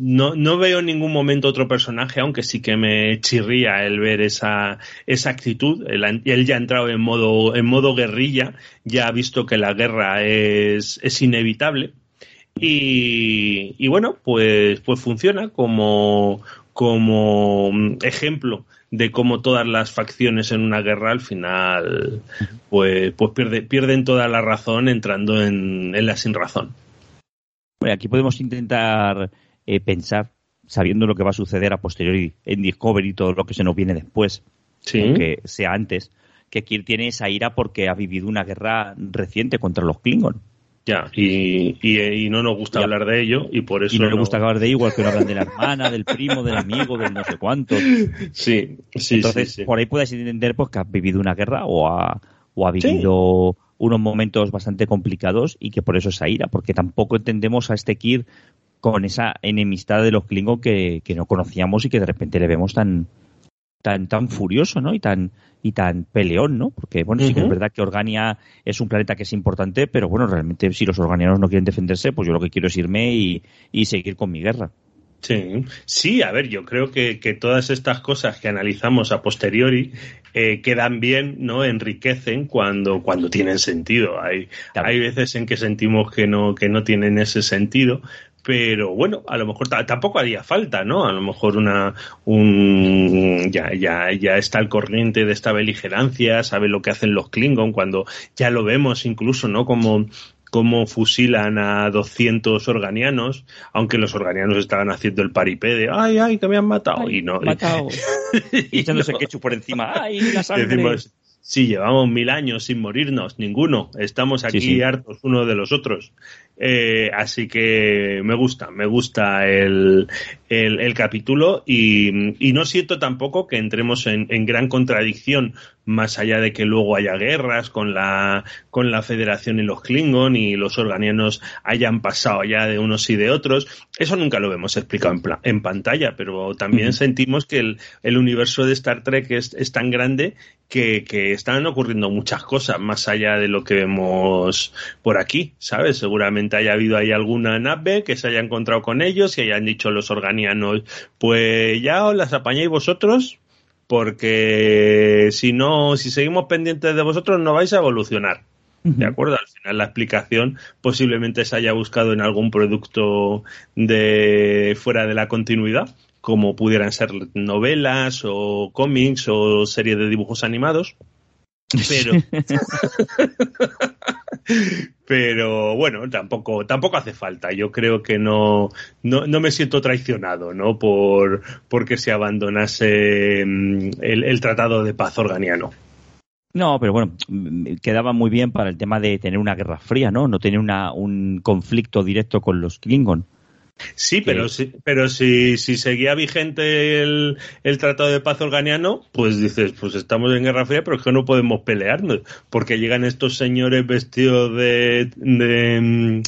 no, no veo en ningún momento otro personaje, aunque sí que me chirría el ver esa, esa actitud. Él, ya ha entrado en modo, en modo guerrilla, ya ha visto que la guerra es, es inevitable. Y, y, bueno, pues, pues funciona como, como ejemplo de cómo todas las facciones en una guerra al final pues, pues pierde, pierden toda la razón entrando en, la sin razón. Aquí podemos intentar eh, pensar, sabiendo lo que va a suceder a posteriori en Discovery y todo lo que se nos viene después, sí. aunque sea antes, que Kirk tiene esa ira porque ha vivido una guerra reciente contra los Klingon. Ya, y, y, y, no nos gusta ya. hablar de ello, y por eso. Y no, no, le gusta hablar de ello, igual que no hablan de la <laughs> hermana, del primo, del amigo, del no sé cuánto. Sí, sí. Entonces, sí, sí. por ahí puedes entender pues, que ha vivido una guerra o ha, o ha vivido sí. unos momentos bastante complicados y que por eso esa ira, porque tampoco entendemos a este Kir con esa enemistad de los Klingon que, que, no conocíamos y que de repente le vemos tan tan tan furioso, ¿no? Y tan y tan peleón, ¿no? Porque bueno, uh -huh. sí que es verdad que Organia es un planeta que es importante, pero bueno, realmente si los organianos no quieren defenderse, pues yo lo que quiero es irme y, y seguir con mi guerra. Sí, sí, a ver, yo creo que, que todas estas cosas que analizamos a posteriori eh, quedan bien, ¿no? Enriquecen cuando, cuando tienen sentido. Hay, hay veces en que sentimos que no, que no tienen ese sentido, pero bueno, a lo mejor tampoco haría falta, ¿no? A lo mejor una un ya ya ya está al corriente de esta beligerancia, sabe lo que hacen los Klingon cuando ya lo vemos incluso, ¿no? Como cómo fusilan a 200 organianos, aunque los organianos estaban haciendo el paripé de ¡ay, ay, que me han matado! Ay, y no. Matado. <laughs> y echándose no. ketchup por encima. ¡ay, la <laughs> sangre! Decimos, sí, llevamos mil años sin morirnos, ninguno. Estamos aquí sí, sí. hartos uno de los otros. Eh, así que me gusta, me gusta el, el, el capítulo y, y, no siento tampoco que entremos en, en, gran contradicción más allá de que luego haya guerras con la, con la Federación y los Klingon y los organianos hayan pasado ya de unos y de otros. Eso nunca lo hemos explicado en, en pantalla, pero también uh -huh. sentimos que el, el, universo de Star Trek es, es tan grande que, que, están ocurriendo muchas cosas más allá de lo que vemos por aquí, ¿sabes? Seguramente haya habido ahí alguna nave que se haya encontrado con ellos y hayan dicho los organianos, pues ya os las apañáis vosotros, porque si no, si seguimos pendientes de vosotros no vais a evolucionar. ¿De acuerdo? Al final la explicación posiblemente se haya buscado en algún producto de fuera de la continuidad, como pudieran ser novelas o cómics o series de dibujos animados. <laughs> Pero <laughs> <laughs> pero bueno, tampoco, tampoco hace falta. Yo creo que no, no, no me siento traicionado, ¿no? Por, porque se abandonase mm, el, tratado de paz organiano. No, pero bueno, quedaba muy bien para el tema de tener una guerra fría, ¿no? No tener un conflicto directo con los Klingon. Sí, pero, sí, pero si, si seguía vigente el, el Tratado de Paz Organiano, pues dices, pues estamos en Guerra Fría, pero es que no podemos pelearnos, porque llegan estos señores vestidos de, de,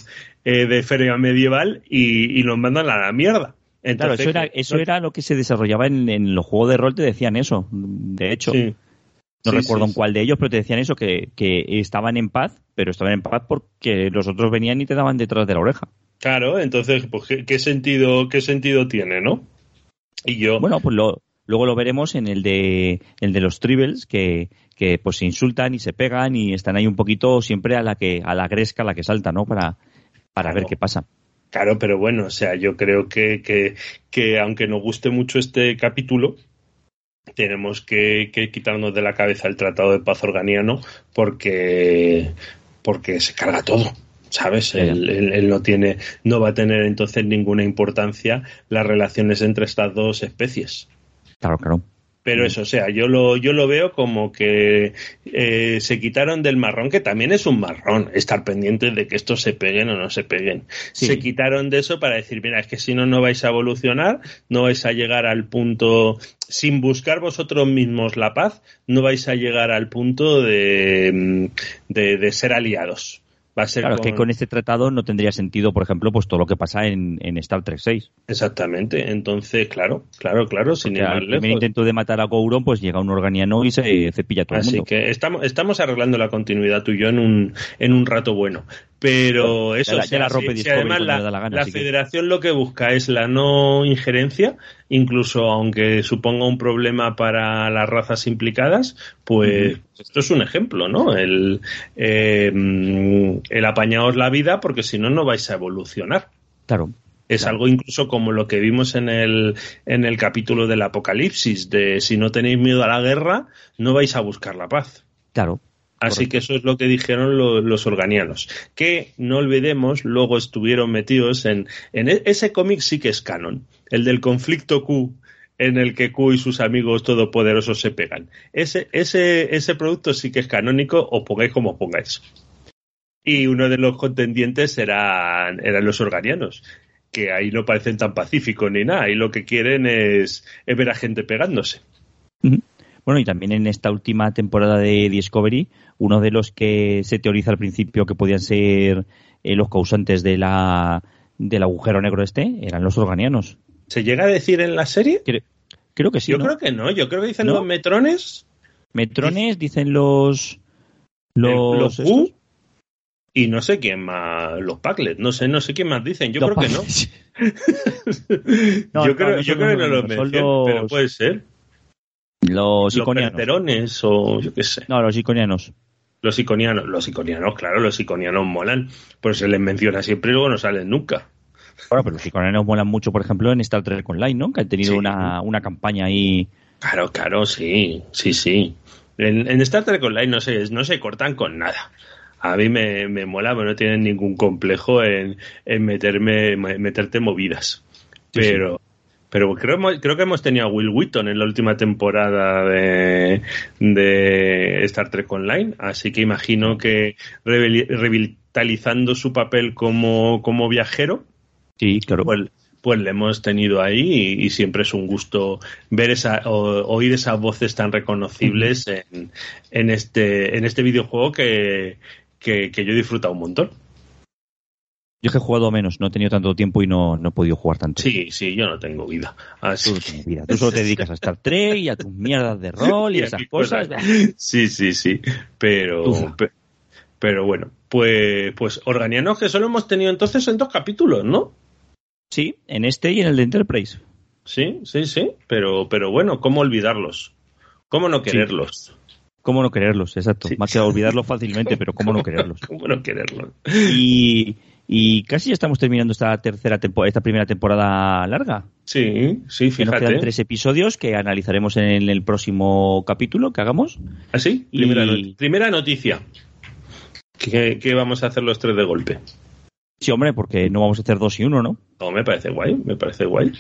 eh, de feria medieval y, y, nos mandan a la mierda. Entonces, claro, eso era, eso era lo que se desarrollaba en, en los juegos de rol, te decían eso, de hecho. Sí. No sí, recuerdo sí, en cuál de ellos, pero te decían eso, que, que estaban en paz, pero estaban en paz porque los otros venían y te daban detrás de la oreja. Claro, entonces, pues, ¿qué, qué sentido, qué sentido tiene, no? Y yo. Bueno, pues lo, luego lo veremos en el de, el de los tribbles, que, que pues se insultan y se pegan y están ahí un poquito siempre a la que, a la gresca, a la que salta, ¿no? Para, para claro. ver qué pasa. Claro, pero bueno, o sea, yo creo que, que, que aunque nos guste mucho este capítulo, tenemos que, que, quitarnos de la cabeza el Tratado de Paz Organiano porque porque se carga todo. ¿Sabes? Él, él, no tiene, no va a tener entonces ninguna importancia las relaciones entre estas dos especies. Claro, claro. Pero eso, o sea, yo lo, yo lo veo como que eh, se quitaron del marrón, que también es un marrón, estar pendientes de que estos se peguen o no se peguen. Se quitaron de eso para decir, mira, es que si no, no vais a evolucionar, no vais a llegar al punto, sin buscar vosotros mismos la paz, no vais a llegar al punto de, de, de ser aliados claro, que con este tratado no tendría sentido, por ejemplo, pues todo lo que pasa en, Star Trek 6. Exactamente. Entonces, claro, claro, claro, sin ir El primer intento de matar a Gouron, pues llega un organiano y se cepilla todo Así el mundo. que estamos, estamos arreglando la continuidad tú y yo en un, en un rato bueno. Pero eso, ya, la, además la, federación lo que busca es la no injerencia, incluso aunque suponga un problema para las razas implicadas, pues esto es un ejemplo, ¿no? El, eh, el apañaos la vida porque si no, no vais a evolucionar. Claro. Es algo incluso como lo que vimos en el, en el capítulo del Apocalipsis, de si no tenéis miedo a la guerra, no vais a buscar la paz. Claro. Así que eso es lo que dijeron los organianos. Que no olvidemos, luego estuvieron metidos en, en e, ese cómic sí que es canon, el del conflicto Q en el que Q y sus amigos todopoderosos se pegan. Ese, ese, ese producto sí que es canónico, o pongáis como pongáis. Y uno de los contendientes eran, eran los organianos, que ahí no parecen tan pacíficos ni nada, y lo que quieren es, es ver a gente pegándose. Bueno, y también en esta última temporada de Discovery, uno de los que se teoriza al principio que podían ser eh, los causantes de la, del agujero negro este eran los organianos. ¿Se llega a decir en la serie? Creo, que sí. Yo creo que no, yo creo que dicen los metrones. Metrones, dicen los. Los. y no sé quién más, los Packlet, no sé, no sé quién más dicen, yo creo que no. <laughs> <laughs> yo creo, yo creo que no los mencionan, pero puede ser. Los iconianos. o yo qué sé. No, los iconianos. Los iconianos, los iconianos, claro, los iconianos molan, pues se les menciona siempre y luego no salen nunca. Bueno, pero los iconianos molan mucho, por ejemplo, en Star Trek Online, ¿no? Que han tenido una, una campaña ahí. Claro, claro, sí, sí, sí. En, Star Trek Online no se, no se cortan con nada. A mí me, me mola, pero no tienen ningún complejo en, en meterme, meterte movidas. Pero, pero creo, creo que hemos tenido a Will Wheaton en la última temporada de, de Star Trek Online, así que imagino que revitalizando su papel como, como viajero, sí, claro. pues, pues le hemos tenido ahí y, siempre es un gusto ver esa, o, oír esas voces tan reconocibles en, en, este, en este videojuego que, que, que yo he disfrutado un montón. Yo que he jugado menos, no he tenido tanto tiempo y no, no he podido jugar tanto. Sí, sí, yo no tengo vida. Tú, solo te <laughs> dedicas a Star Trek y a tus mierdas de <laughs> rol y, esas cosas. Sí, sí, sí. Pero, pero bueno, pues, pues Organianos que solo hemos tenido entonces en dos capítulos, ¿no? Sí, en este y en el de Enterprise. Sí, sí, sí. Pero, pero bueno, ¿cómo olvidarlos? ¿Cómo no quererlos? ¿Cómo no quererlos? Exacto. Más que olvidarlos fácilmente, pero ¿cómo no <laughs> quererlos? ¿Cómo no quererlos? Y, y casi ya estamos terminando esta tercera temporada, esta primera temporada larga. Sí, sí, fíjate. nos quedan tres episodios que analizaremos en el próximo capítulo que hagamos. ¿Ah, sí? Primera, noticia. ¿Qué vamos a hacer los tres de golpe. Sí, hombre, porque no vamos a hacer dos y uno, ¿no? No, me parece guay, me parece guay.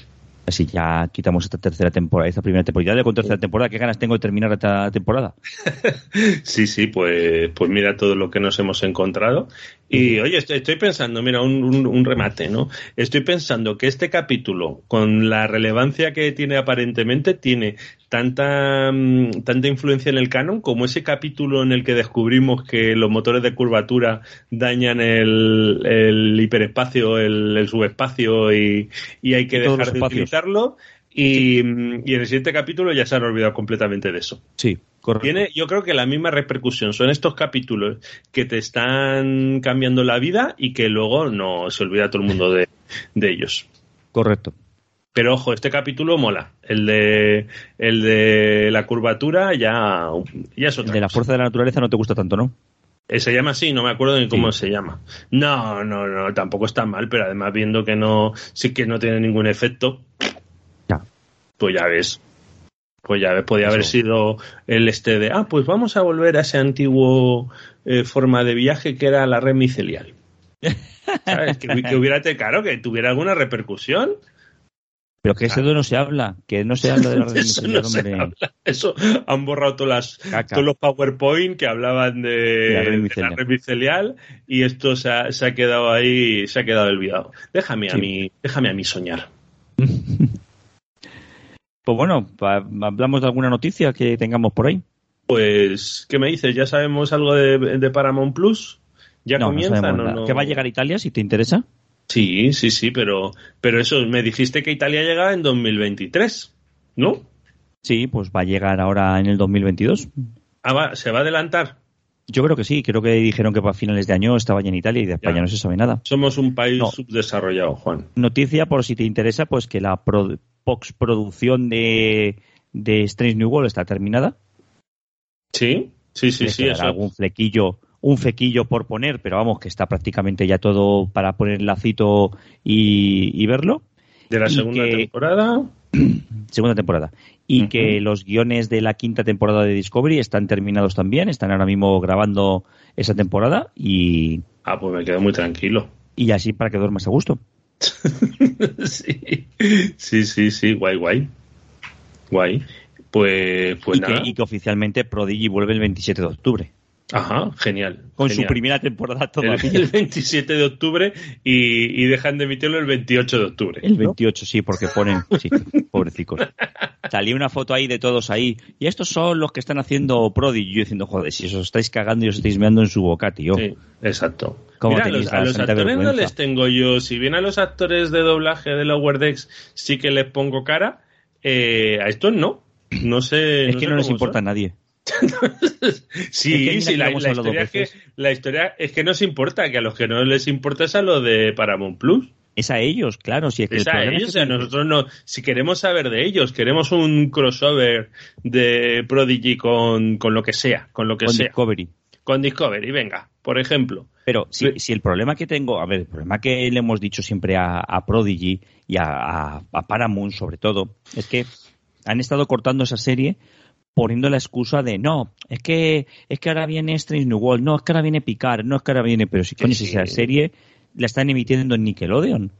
Así ya quitamos esta tercera temporada, esta primera temporada. Ya con tercera temporada, ¿qué ganas tengo de terminar esta temporada? <laughs> sí, sí, pues, pues mira todo lo que nos hemos encontrado. Y oye, estoy, pensando, mira, un, remate, ¿no? Estoy pensando que este capítulo, con la relevancia que tiene aparentemente, tiene tanta, mm, tanta influencia en el canon como ese capítulo en el que descubrimos que los motores de curvatura dañan el, hiperespacio, el, subespacio y, hay que dejar de utilizarlo. Y, y, en el siguiente capítulo ya se han olvidado completamente de eso. Sí, tiene, yo creo que la misma repercusión son estos capítulos que te están cambiando la vida y que luego no se olvida todo el mundo de, ellos. Correcto. Pero ojo, este capítulo mola. El de, el de la curvatura ya, ya es otra. El de la fuerza de la naturaleza no te gusta tanto, ¿no? Eh, se llama así, no me acuerdo ni cómo se llama. No, no, no, tampoco está mal, pero además viendo que no, sí que no tiene ningún efecto, ya. pues ya ves. Pues ya ves, podía haber sido el este de, ah, pues vamos a volver a ese antiguo eh, forma de viaje que era la red micelial. <laughs> ¿Sabes? Que, que hubiera, claro, que tuviera alguna repercusión. Pero que eso no se habla, que no se habla de la <laughs> red Eso micelial, no se habla. Eso han borrado todas las, todos los PowerPoint que hablaban de, De la red micelial. y esto se ha, se ha quedado ahí, se ha quedado olvidado. Déjame a mí, déjame a mí soñar. <laughs> Pues bueno, hablamos de alguna noticia que tengamos por ahí. Pues, ¿qué me dices? ¿Ya sabemos algo de, de Paramount Plus? ¿Ya no, no comienza? No, nada. no. ¿Que va a llegar a Italia si te interesa? Sí, sí, sí, pero, pero eso, me dijiste que Italia llegaba en 2023, ¿no? Sí, pues va a llegar ahora en el 2022. Ah, va, ¿Se va a adelantar? Yo creo que sí, creo que dijeron que para finales de año estaba ya en Italia y de España Ya. no se sabe nada. Somos un país No. subdesarrollado, Juan. Noticia, por si te interesa, pues que la pro- postproducción de, de Strange New World está terminada. Sí, sí, sí, sí. Eso. algún flequillo, un fequillo por poner, pero vamos, que está prácticamente ya todo para poner el lacito y, y verlo. De la y segunda que- temporada. <clears throat> Segunda temporada. Y que los guiones de la quinta temporada de Discovery están terminados también, están ahora mismo grabando esa temporada y, Ah, pues me quedo muy tranquilo. y así para que duermas a gusto. <laughs> sí, sí, sí, sí, guay, guay. Guay. Pues, pues y, nada. que, y que oficialmente Prodigy vuelve el 27 de octubre. Ajá, genial. Con su primera temporada el, todavía. <laughs> el 27 de octubre y, y dejan de emitirlo el 28 de octubre. El ¿no? 28, sí, porque ponen, sí, pobrecicos. Salía una foto ahí de todos ahí. Y estos son los que están haciendo Prodigy. Y Yo diciendo, joder, si os estáis cagando y os estáis meando en su boca, tío. Sí, exacto. ¿Cómo Mira, los, a los actores no les tengo yo. Si bien a los actores de doblaje de Lower Decks sí que les pongo cara, eh, a estos no. No sé. es que sé no les importa a nadie. Sí, Es que mira sí, la, historia es que, la historia es que nos importa, que a los que no les importa es a lo de Paramount Plus. Es a ellos, claro. Si es que Es a es ellos, que- a nosotros no. Si queremos saber de ellos, queremos un crossover de Prodigy con, con lo que sea, con lo que con sea. Discovery. Con Discovery, venga, por ejemplo. Pero si, si el problema que tengo, a ver, el problema que le hemos dicho siempre a, a Prodigy y a, a- a Paramount sobre todo, es que han estado cortando esa serie poniendo la excusa de no, es que es que ahora viene Strange New World, no, es que ahora viene Picard, no, es que ahora viene, pero si coño, sí. si esa serie la están emitiendo en Nickelodeon,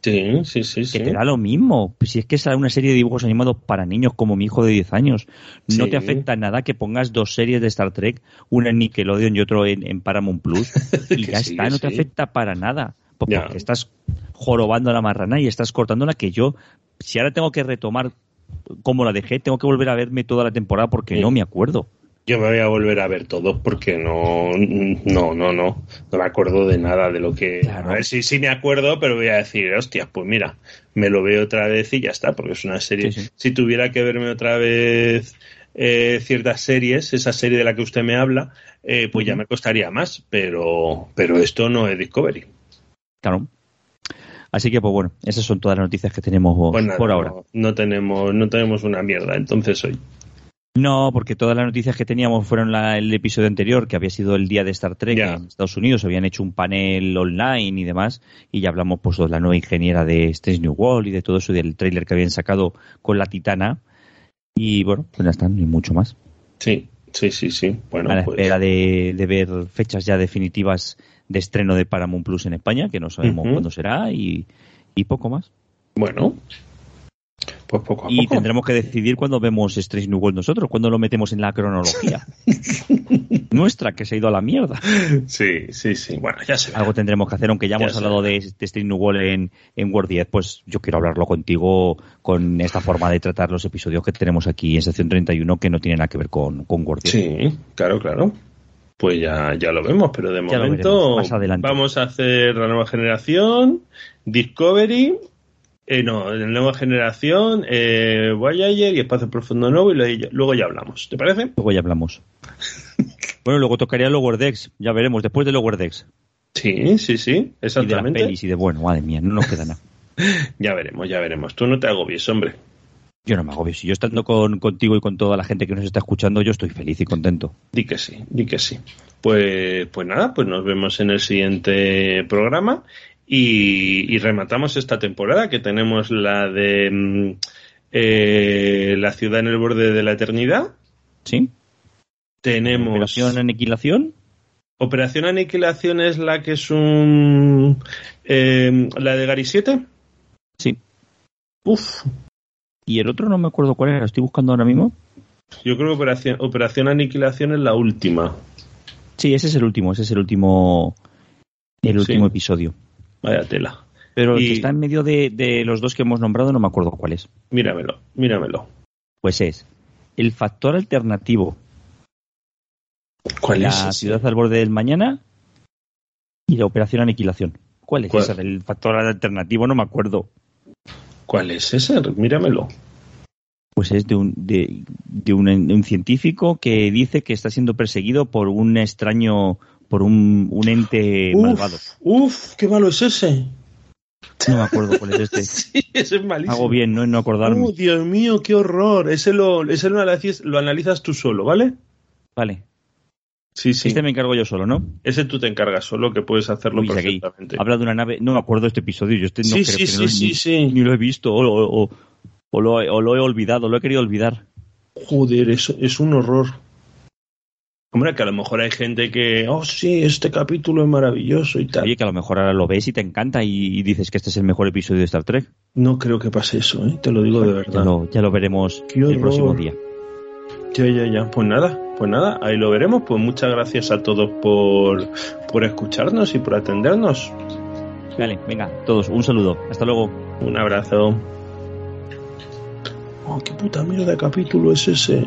Sí, sí, sí, que sí. te da lo mismo. Si es que es una serie de dibujos animados para niños como mi hijo de 10 años, no Sí. te afecta nada que pongas dos series de Star Trek, una en Nickelodeon y otro en, en Paramount Plus, <laughs> y ya sí, está, no te sí. afecta para nada. Pues porque estás jorobando a la marrana y estás cortando la que yo, si ahora tengo que retomar como la dejé, tengo que volver a verme toda la temporada porque Sí. no me acuerdo. Yo me voy a volver a ver todo porque no, no, no, no, no me acuerdo de nada de lo que. Claro. A ver si sí me acuerdo, pero voy a decir, hostia, pues mira, me lo veo otra vez y ya está, porque es una serie. Sí, sí. Si tuviera que verme otra vez eh, ciertas series, esa serie de la que usted me habla, eh, pues ya me costaría más, pero, pero esto no es Discovery. Claro. Así que, pues bueno, esas son todas las noticias que tenemos Pues nada, por ahora. No, no tenemos, no tenemos una mierda, entonces hoy. No, porque todas las noticias que teníamos fueron la- el episodio anterior, que había sido el día de Star Trek Ya. en Estados Unidos, habían hecho un panel online y demás, y ya hablamos pues de la nueva ingeniera de Strange New World y de todo eso, y del tráiler que habían sacado con la Titana, y bueno, pues ya están, y mucho más. Sí, sí, sí, sí. Bueno, a la pues. espera de, de ver fechas ya definitivas de estreno de Paramount Plus en España, que no sabemos cuándo será, y, y poco más. Bueno, pues poco a Y poco. tendremos que decidir cuándo vemos Strange New World nosotros, cuándo lo metemos en la cronología. <laughs> Nuestra, que se ha ido a la mierda. Sí, sí, sí. Bueno, ya se. Algo tendremos que hacer, aunque ya Ya hemos hablado de, de Strange New World en, en Word 10, pues yo quiero hablarlo contigo con esta forma de tratar los episodios que tenemos aquí en sección 31 que no tienen nada que ver con, con Word 10. Sí, claro, claro. Pues ya, ya lo vemos, pero de Ya momento veremos, más adelante. vamos a hacer la nueva generación, Discovery, eh, no, la nueva generación, eh, Voyager y Espacio Profundo Nuevo y luego ya hablamos. ¿Te parece? Luego ya hablamos. <laughs> bueno, luego tocaría Lower Decks, ya veremos, después de Lower Decks. Sí, sí, sí, Y de las exactamente. pelis y de, bueno, madre mía, no nos queda nada. <laughs> Ya veremos, ya veremos. Tú no te agobies, hombre. Yo no me agobio. Si yo estando con, contigo y con toda la gente que nos está escuchando, yo estoy feliz y contento. Di que sí, di que sí. Pues, pues nada, pues nos vemos en el siguiente programa y, y rematamos esta temporada que tenemos la de mm, eh, La ciudad en el borde de la eternidad. Sí. Tenemos. Operación Aniquilación. Operación Aniquilación es la que es un. eh, la de Gary 7. Sí. Uf, Y el otro no me acuerdo cuál era, lo estoy buscando ahora mismo. yo creo que Operación, Operación Aniquilación es la última. Sí, ese es el último, ese es el último. El Sí. último episodio. Vaya tela. Pero el Y- que está en medio de, de los dos que hemos nombrado no me acuerdo cuál es. Míramelo, míramelo. Pues es el factor alternativo. ¿Cuál la es? ese? ciudad al borde del mañana y la operación aniquilación. ¿Cuál es ¿Cuál? esa del factor alternativo? No me acuerdo. ¿Cuál es ese? Míramelo. Pues es de un, de, de un, de un científico que dice que está siendo perseguido por un extraño, por un, un ente malvado. uf, qué malo es ese. No me acuerdo cuál es este. <laughs> Sí, ese es malísimo. Hago bien, ¿no? En no acordarme. Oh, Dios mío, qué horror. Ese lo, ese lo, analizas, lo analizas tú solo, ¿vale? Vale. Sí, sí. Este me encargo yo solo, ¿no? Ese tú te encargas solo, que puedes hacerlo Uy, aquí perfectamente. Habla de una nave. No me acuerdo de este episodio. Yo este no sí, creo sí, que sí, no- sí, ni, sí. ni lo he visto o, o- o- o lo, he- o lo he olvidado, lo he querido olvidar. Joder, eso es un horror. Hombre, que a lo mejor hay gente que, oh, sí, este capítulo es maravilloso y tal. Oye, que a lo mejor ahora lo ves y te encanta y, y dices que este es el mejor episodio de Star Trek. No creo que pase eso, ¿eh? te lo digo de Ya verdad. lo, ya lo veremos el próximo día. Ya, ya, ya. Pues nada, pues nada, ahí lo veremos. Pues muchas gracias a todos por, por escucharnos y por atendernos. Vale, venga, todos, un saludo. Hasta luego. Un abrazo. Oh, qué puta mierda de capítulo es ese.